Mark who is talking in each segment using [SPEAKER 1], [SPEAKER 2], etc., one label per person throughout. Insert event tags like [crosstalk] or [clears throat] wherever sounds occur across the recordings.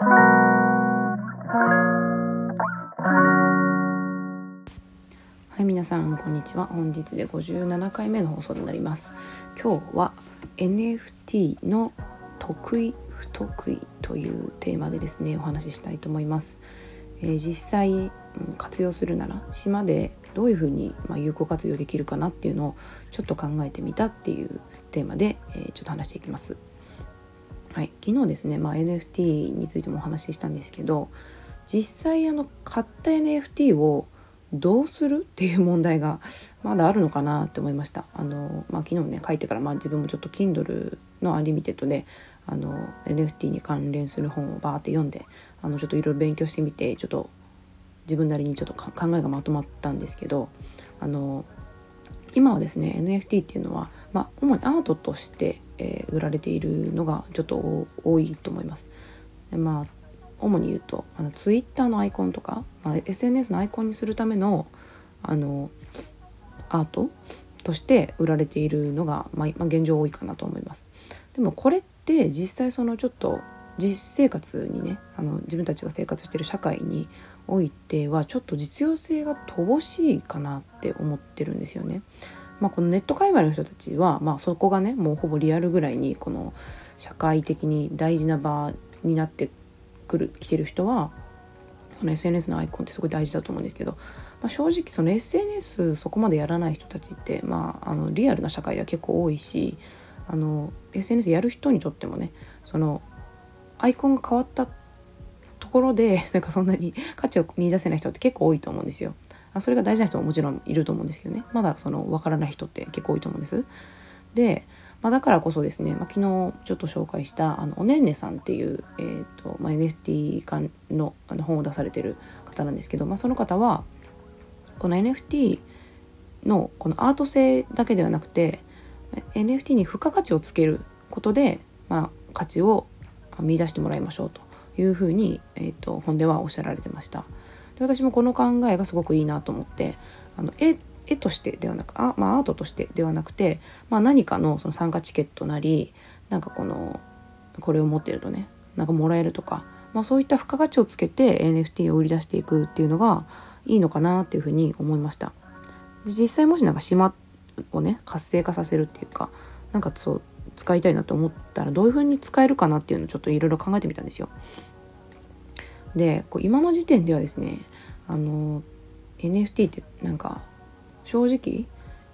[SPEAKER 1] はい皆さんこんにちは。本日で57回目の放送になります。今日は NFT の得意不得意というテーマでですねお話ししたいと思います、えー、実際活用するなら島でどういうふうにま有効活用できるかなっていうのをちょっと考えてみたっていうテーマで、えー、ちょっと話していきます。はい、昨日ですね、まあ、NFT についてもお話ししたんですけど実際あの買った NFT をどうするっていう問題がまだあるのかなって思いました。あのまあ、昨日ね書いてから、まあ、自分もちょっと Kindle のアンリミテッドであの NFT に関連する本をバーって読んであのちょっといろいろ勉強してみてちょっと自分なりにちょっと考えがまとまったんですけどあの今はですね NFT っていうのは、まあ、主にアートとして、えー、売られているのがちょっと多いと思います。まあ主に言うとあのツイッターのアイコンとか、まあ、SNS のアイコンにするためのあのアートとして売られているのが、まあ、まあ、現状多いかなと思います。でもこれって実際そのちょっと実生活にねあの自分たちが生活してる社会においてはちょっと実用性が乏しいかなって思ってるんですよね。まあ、このネット界隈の人たちは、まあ、そこがねもうほぼリアルぐらいにこの社会的に大事な場になってくる来てる人はその SNS のアイコンってすごい大事だと思うんですけど、まあ、正直その SNS そこまでやらない人たちって、まあ、あのリアルな社会では結構多いしあの SNS やる人にとってもねそのアイコンが変わったってところで [laughs] なんかそんなに価値を見いだせない人って結構多いと思うんですよ。あそれが大事な人ももちろんいると思うんですけどねまだその分からない人って結構多いと思うんです。でまあ、だからこそですね、まあ、昨日ちょっと紹介したあのおねんねさんっていう、えーとまあ、NFT 関のあの本を出されてる方なんですけど、まあ、その方はこの NFT のこのアート性だけではなくて NFT に付加価値をつけることで、まあ、価値を見出してもらいましょうというふうに、えーと、本ではおっしゃられてました。で私もこの考えがすごくいいなと思ってあの絵絵としてではなくあ、まあ、アートとしてではなくて、まあ、何かのその参加チケットなりなんかこのこれを持ってるとねなんかもらえるとか、まあ、そういった付加価値をつけて NFT を売り出していくっていうのがいいのかなっていうふうに思いました。で実際もしなんか島をね活性化させるっていうかなんかそう使いたいなと思ったらどういうふうに使えるかなっていうのをちょっといろいろ考えてみたんですよ。でこう今の時点ではですねあの NFT ってなんか正直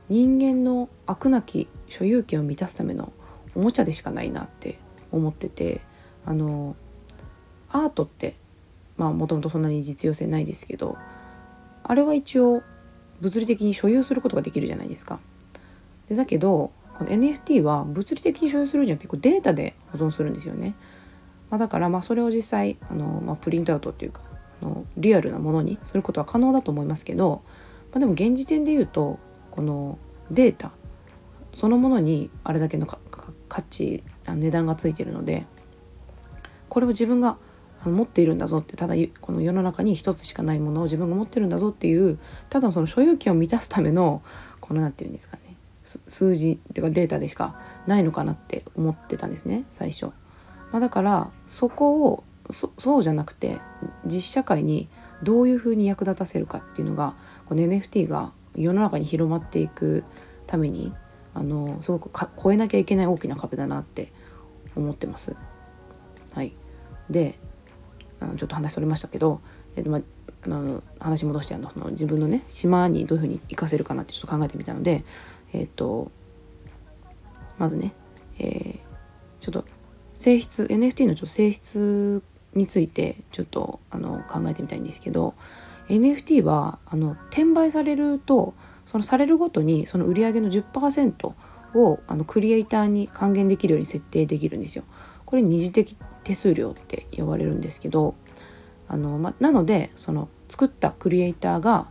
[SPEAKER 1] 人間の飽くなき所有権を満たすためのおもちゃでしかないなって思っててあのアートってまあもともとそんなに実用性ないですけどあれは一応物理的に所有することができるじゃないですか。でだけどこの NFT は物理的に所有するじゃなくてこうデータで保存するんですよね。まあ、だからまあそれを実際あの、まあ、プリントアウトっていうかあのリアルなものにすることは可能だと思いますけどまあ、でも現時点で言うとこのデータそのものにあれだけの価値値段がついてるのでこれを自分が持っているんだぞってただこの世の中に一つしかないものを自分が持ってるんだぞっていうただその所有権を満たすためのこの何て言うんですかね数字っていうかデータでしかないのかなって思ってたんですね最初。まあ、だからそこをそうじゃなくて実社会にどういうふうに役立たせるかっていうのがこの NFT が世の中に広まっていくためにあのすごくか超えなきゃいけない大きな壁だなって思ってます。はい、であのちょっと話それましたけど、えーまああの話戻してあのその自分のね島にどういうふうに活かせるかなってちょっと考えてみたので、えっ、ー、とまずね、えー、ちょっと性質 NFT のちょ性質についてちょっとあの考えてみたいんですけど NFT はあの転売されるとそのされるごとにその売り上げの10%をあのクリエイターに還元できるように設定できるんですよ。これ二次的手数料って呼ばれるんですけどあの、ま、なのでその作ったクリエイターが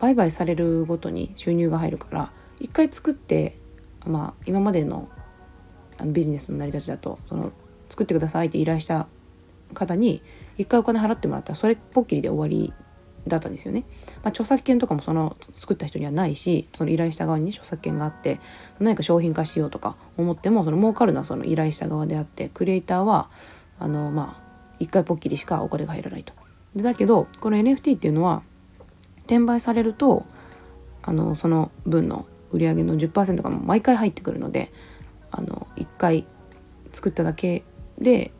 [SPEAKER 1] 売買されるごとに収入が入るから一回作って、まあ、今までのあのビジネスの成り立ちだとその作ってくださいって依頼した方に一回お金払ってもらったらそれっぽっきりで終わりだったんですよね。まあ、著作権とかもその作った人にはないしその依頼した側に著作権があって何か商品化しようとか思ってもその儲かるのはその依頼した側であってクリエイターはあのまあ1回ポッキリしかお金が入らないと。でだけどこの NFT っていうのは転売されるとあのその分の売上の10%が毎回入ってくるのであの1回作っただけで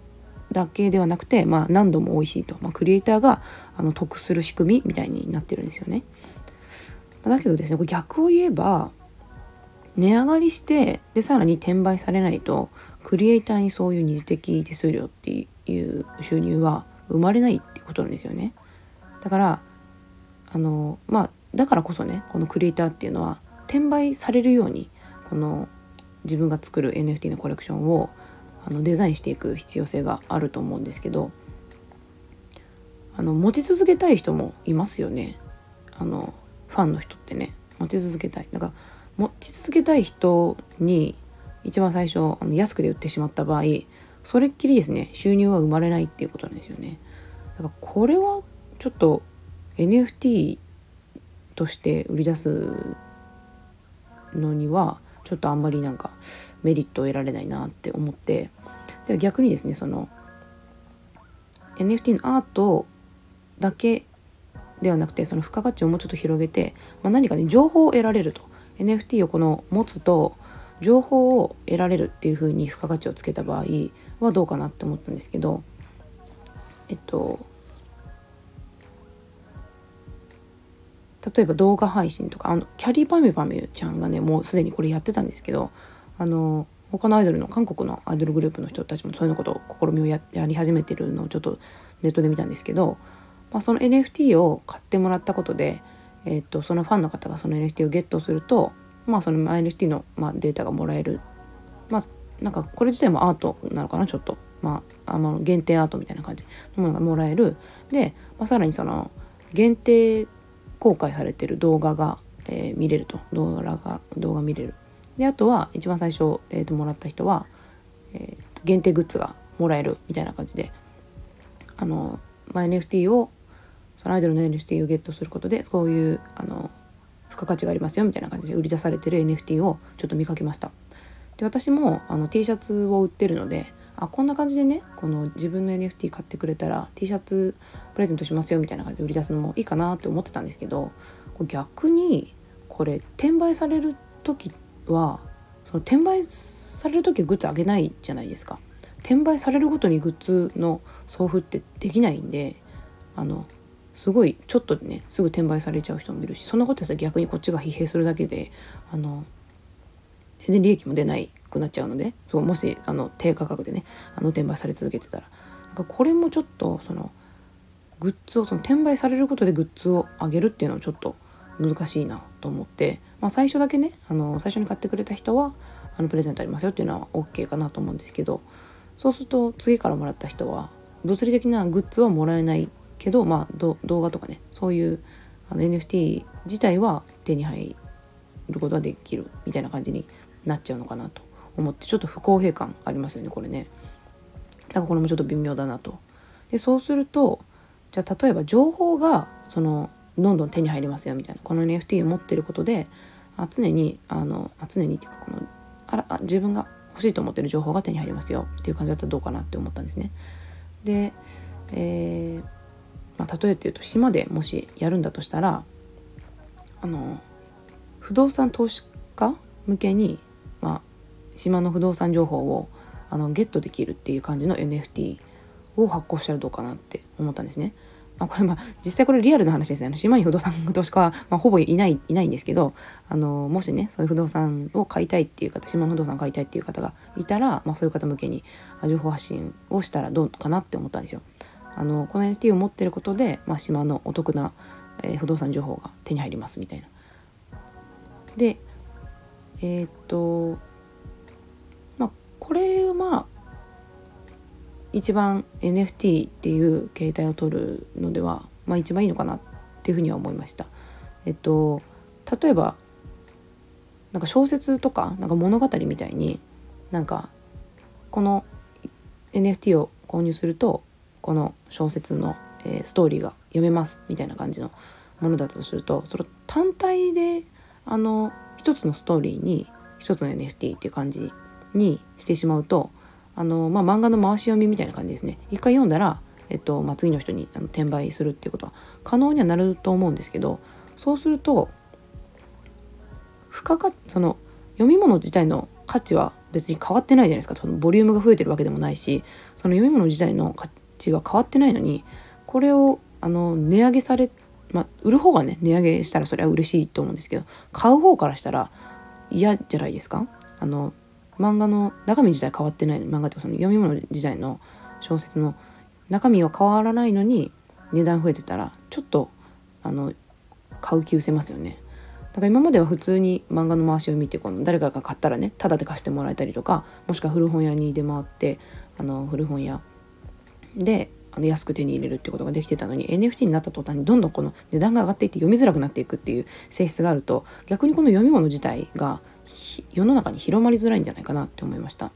[SPEAKER 1] だけではなくて、まあ、何度も美味しいと、まあ、クリエイターがあの得する仕組みみたいになってるんですよね。だけどですねこれ逆を言えば値上がりしてでさらに転売されないとクリエイターにそういう二次的手数料っていう収入は生まれないってことなんですよね。だからあのまあだからこそねこのクリエイターっていうのは転売されるようにこの自分が作る NFT のコレクションをあのデザインしていく必要性があると思うんですけどあの持ち続けたい人もいますよね。あのファンの人ってね。持ち続けたい。だから持ち続けたい人に一番最初あの安くで売ってしまった場合それっきりですね収入は生まれないっていうことなんですよね。だからこれはちょっと NFT として売り出すのにはちょっとあんまりなんかメリットを得られないなって思って。で逆にですねその NFT のアートだけではなくてその付加価値をもうちょっと広げて、まあ、何かね情報を得られると。NFT をこの持つと情報を得られるっていう風に付加価値をつけた場合はどうかなって思ったんですけどえっと例えば動画配信とかあのキャリーパミュパミュちゃんがねもうすでにこれやってたんですけどあの他のアイドルの韓国のアイドルグループの人たちもそういうのことを試みをややり始めてるのをちょっとネットで見たんですけど、まあ、その NFT を買ってもらったことで、えー、っとそのファンの方がその NFT をゲットすると、まあ、その NFT の、まあ、データがもらえる。まあなんかこれ自体もアートなのかなちょっと、まあ、あの限定アートみたいな感じのものがもらえる。で、まあ、さらにその限定公開されてる動画が、えー、見れると。動画が動画見れる。であとは一番最初、えー、ともらった人は、えー、限定グッズがもらえるみたいな感じで。あの、まあ、NFT をそのアイドルの NFT をゲットすることでそういうあの付加価値がありますよみたいな感じで売り出されてる NFT をちょっと見かけました。で私もあの T シャツを売ってるのであこんな感じでねこの自分の NFT 買ってくれたら T シャツプレゼントしますよみたいな感じで売り出すのもいいかなって思ってたんですけど逆にこれ転売される時はその転売される時はグッズあげないじゃないですか。転売されるごとにグッズの送付ってできないんであのすごいちょっとねすぐ転売されちゃう人もいるしそんなことやったら逆にこっちが疲弊するだけであの全然利益も出ないくなっちゃうのでそうもしあの低価格でねあの転売され続けてたらなんかこれもちょっとそのグッズをその転売されることでグッズを上げるっていうのはちょっと難しいなと思って、まあ、最初だけねあの最初に買ってくれた人はあのプレゼントありますよっていうのは OK かなと思うんですけどそうすると次からもらった人は物理的なグッズはもらえないけど、まあ、動画とかねそういうあの NFT 自体は手に入ることができるみたいな感じになっちゃうのかなと思ってちょっと不公平感ありますよねこれね。だからこれもちょっと微妙だなと。でそうするとじゃあ例えば情報がそのどんどん手に入りますよみたいなこの NFT を持ってることであ常にあのあ常にっていうかこのあらあ自分が欲しいと思ってる情報が手に入りますよっていう感じだったらどうかなって思ったんですね。で、えーまあ、例えて言うと島でもしやるんだとしたらあの不動産投資家向けに、まあ、島の不動産情報をあのゲットできるっていう感じの NFT を発行したらどうかなって思ったんですね。まあ、これまあ実際これリアルな話ですね。島に不動産投資家は、まあ、ほぼいないいないんですけどあのもしねそういう不動産を買いたいっていう方島の不動産を買いたいっていう方がいたら、まあ、そういう方向けに情報発信をしたらどうかなって思ったんですよ。あのこの NFT を持ってることで、まあ、島のお得な、えー、不動産情報が手に入りますみたいな。でえー、っとこれはまあ一番 NFT っていう形態を取るのでは、まあ、一番いいのかなっていうふうには思いました。えっと例えばなんか小説とかなんか物語みたいになんかこの NFT を購入するとこの小説の、えー、ストーリーが読めますみたいな感じのものだったとするとそれ単体であの一つのストーリーに一つの NFT っていう感じにしてしまうとあの、まあ、漫画の回し読みみたいな感じですね。一回読んだらえっとまあ、次の人にあの転売するっていうことは可能にはなると思うんですけどそうすると付加価その読み物自体の価値は別に変わってないじゃないですか。そのボリュームが増えてるわけでもないしその読み物自体の価値は変わってないのにこれをあの値上げされまあ売る方がね値上げしたらそれは嬉しいと思うんですけど買う方からしたら嫌じゃないですか。あの漫画の中身自体変わってない漫画ってその読み物自体の小説の中身は変わらないのに値段増えてたらちょっとあの買う気失せますよね。だから今までは普通に漫画の回しを見てこの誰かが買ったらねタダで貸してもらえたりとかもしくは古本屋に出回ってあの古本屋であの安く手に入れるってことができてたのに NFT になった途端にどんどんこの値段が上がっていって読みづらくなっていくっていう性質があると逆にこの読み物自体が世の中に広まりづらいんじゃないかなって思いました。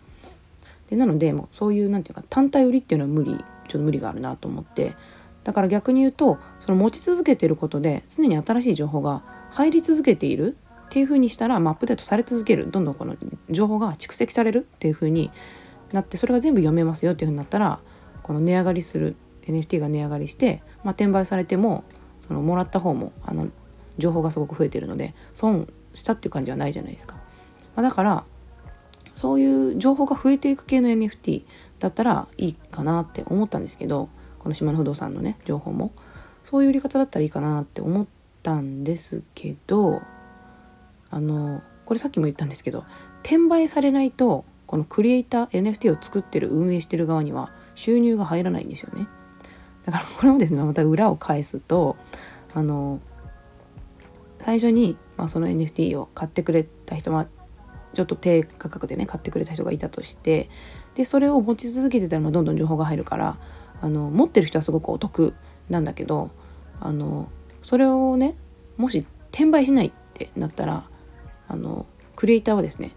[SPEAKER 1] でなのでもうそういうなんていうか単体売りっていうのは無理ちょっと無理があるなと思ってだから逆に言うとその持ち続けてることで常に新しい情報が入り続けているっていう風にしたら、まあ、アップデートされ続けるどんどんこの情報が蓄積されるっていう風になってそれが全部読めますよっていう風になったらこの値上がりする NFT が値上がりして、まあ、転売されてもそのもらった方もあの情報がすごく増えてるので損したっていう感じはないじゃないですか。まあ、だからそういう情報が増えていく系の NFT だったらいいかなって思ったんですけどこの島の不動産のね情報もそういう売り方だったらいいかなって思ったんですけどあのこれさっきも言ったんですけど転売されないとこのクリエイター NFT を作ってる運営してる側には収入が入らないんですよね。だからこれもですねまた裏を返すとあの最初に、まあ、その NFT を買ってくれた人はちょっと低価格でね買ってくれた人がいたとしてでそれを持ち続けてたらどんどん情報が入るからあの持ってる人はすごくお得なんだけどあのそれをねもし転売しないってなったらあのクリエイターはですね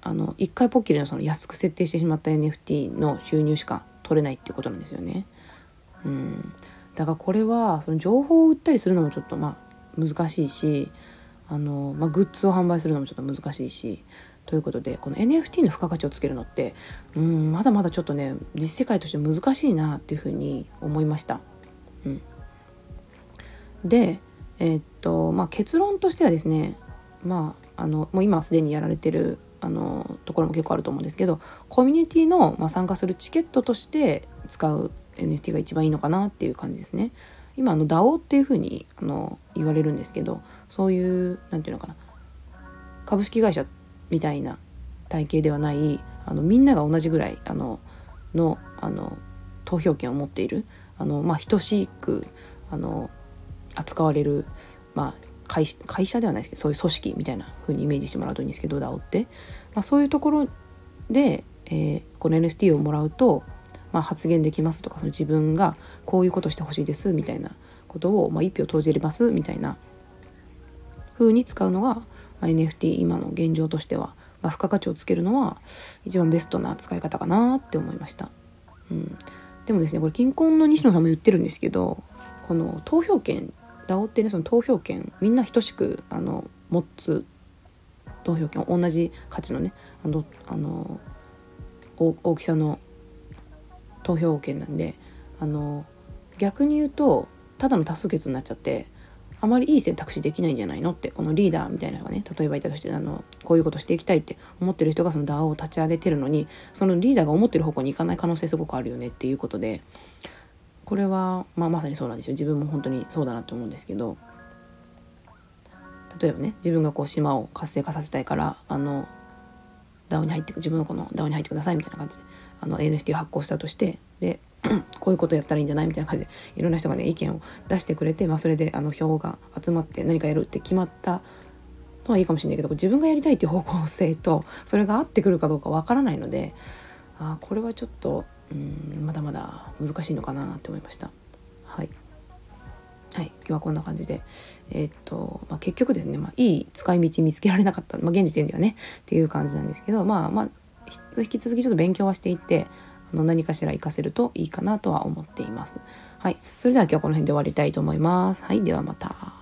[SPEAKER 1] あの1回ポッキリのその安く設定してしまった NFT の収入しか取れないっていうことなんですよね。うん、だからこれはその情報を売ったりするのもちょっとまあ難しいしあの、まあ、グッズを販売するのもちょっと難しいしということでこの NFT の付加価値をつけるのってうんまだまだちょっとね実世界として難しいなっていうふうに思いました。うん、でえー、っとまあ結論としてはですねまああのもう今すでにやられてるあのところも結構あると思うんですけどコミュニティのまあ、参加するチケットとして使う NFT が一番いいのかなっていう感じですね。今あの DAO っていうふうにあの言われるんですけどそういう何て言うのかな株式会社みたいな体系ではないあのみんなが同じぐらいあののあの投票権を持っているあの、まあ、等しくあの扱われる、まあ、会社ではないですけどそういう組織みたいな風にイメージしてもらうといいんですけど DAO って、まあ、そういうところで、えー、この NFT をもらうと、まあ、発言できますとかその自分がこういうことしてほしいですみたいなことを、まあ、一票投じれますみたいな風に使うのがまあ、NFT 今の現状としては、まあ、付加価値をつけるのは一番ベストな使い方かなって思いました。うん、でもですねこれ金婚の西野さんも言ってるんですけどこの投票権 DAO ってねその投票権みんな等しくあの持つ投票権同じ価値のねあのあの大きさの投票権なんであの逆に言うとただの多数決になっちゃってあまりいい選択肢できないんじゃないのってこのリーダーみたいなのがね例えばいたとしてあのこういうことしていきたいって思ってる人がその DAO を立ち上げてるのにそのリーダーが思ってる方向に行かない可能性すごくあるよねっていうことでこれは、まあ、まさにそうなんですよ。自分も本当にそうだなと思うんですけど。例えばね自分がこう島を活性化させたいからあの DAO に入って自分のこの DAO に入ってくださいみたいな感じであの NFT を発行したとしてで [clears throat] こういうことやったらいいんじゃないみたいな感じでいろんな人がね意見を出してくれて、まあ、それであの票が集まって何かやるって決まったのはいいかもしれないけど自分がやりたいっていう方向性とそれが合ってくるかどうかわからないのであこれはちょっとうんまだまだ難しいのかなって思いました。はいはい、今日はこんな感じで、えー、っとまあ、結局ですね、まあ、いい使い道見つけられなかった、まあ、現時点ではねっていう感じなんですけどまあまあ引き続きちょっと勉強はしていってあの何かしら活かせるといいかなとは思っています。はい、それでは今日はこの辺で終わりたいと思います。はい、ではまた。